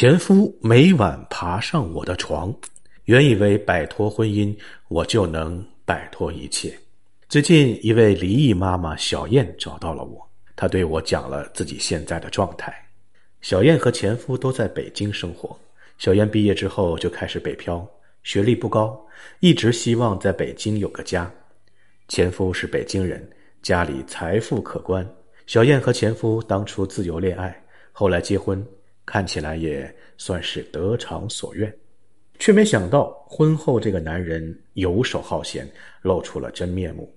前夫每晚爬上我的床，原以为摆脱婚姻，我就能摆脱一切。最近，一位离异妈妈小燕找到了我，她对我讲了自己现在的状态。小燕和前夫都在北京生活。小燕毕业之后就开始北漂，学历不高，一直希望在北京有个家。前夫是北京人，家里财富可观。小燕和前夫当初自由恋爱，后来结婚。看起来也算是得偿所愿，却没想到婚后这个男人游手好闲，露出了真面目。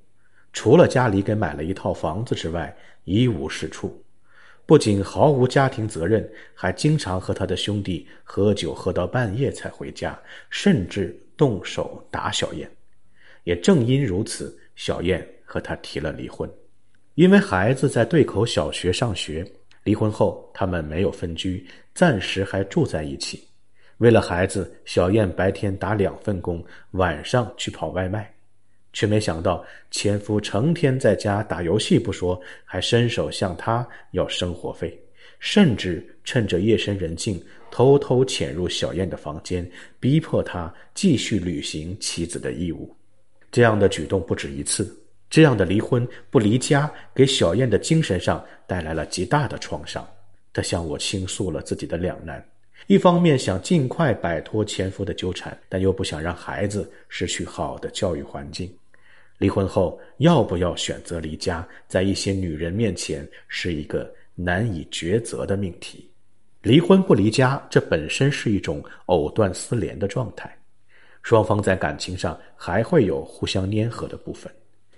除了家里给买了一套房子之外，一无是处。不仅毫无家庭责任，还经常和他的兄弟喝酒喝到半夜才回家，甚至动手打小燕。也正因如此，小燕和他提了离婚，因为孩子在对口小学上学。离婚后，他们没有分居，暂时还住在一起。为了孩子，小燕白天打两份工，晚上去跑外卖，却没想到前夫成天在家打游戏不说，还伸手向她要生活费，甚至趁着夜深人静偷偷潜入小燕的房间，逼迫她继续履行妻子的义务。这样的举动不止一次。这样的离婚不离家，给小燕的精神上带来了极大的创伤。她向我倾诉了自己的两难：一方面想尽快摆脱前夫的纠缠，但又不想让孩子失去好的教育环境。离婚后要不要选择离家，在一些女人面前是一个难以抉择的命题。离婚不离家，这本身是一种藕断丝连的状态，双方在感情上还会有互相粘合的部分。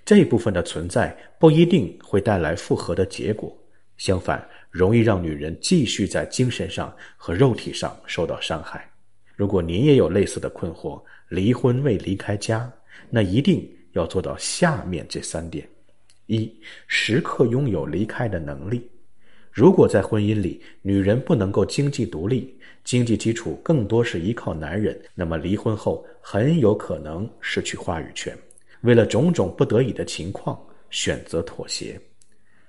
这部分的存在不一定会带来复合的结果，相反，容易让女人继续在精神上和肉体上受到伤害。如果您也有类似的困惑，离婚未离开家，那一定要做到下面这三点：一、时刻拥有离开的能力。如果在婚姻里，女人不能够经济独立，经济基础更多是依靠男人，那么离婚后很有可能失去话语权。为了种种不得已的情况，选择妥协，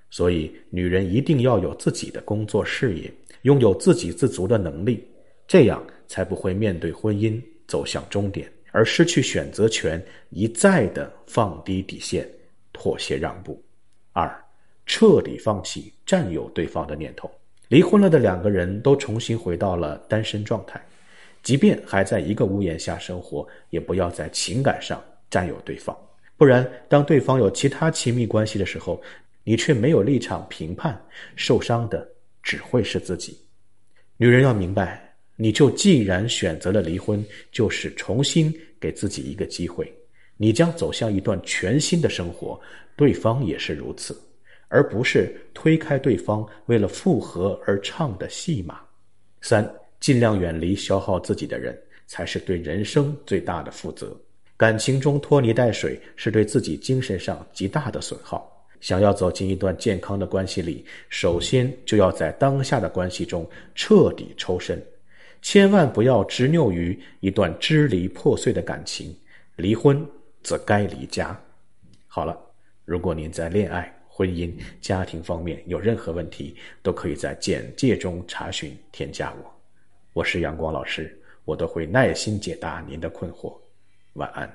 所以女人一定要有自己的工作事业，拥有自给自足的能力，这样才不会面对婚姻走向终点而失去选择权，一再的放低底线，妥协让步。二，彻底放弃占有对方的念头。离婚了的两个人都重新回到了单身状态，即便还在一个屋檐下生活，也不要在情感上占有对方。不然，当对方有其他亲密关系的时候，你却没有立场评判，受伤的只会是自己。女人要明白，你就既然选择了离婚，就是重新给自己一个机会，你将走向一段全新的生活，对方也是如此，而不是推开对方为了复合而唱的戏码。三，尽量远离消耗自己的人，才是对人生最大的负责。感情中拖泥带水是对自己精神上极大的损耗。想要走进一段健康的关系里，首先就要在当下的关系中彻底抽身，千万不要执拗于一段支离破碎的感情。离婚则该离家。好了，如果您在恋爱、婚姻、家庭方面有任何问题，都可以在简介中查询添加我。我是阳光老师，我都会耐心解答您的困惑。晚安。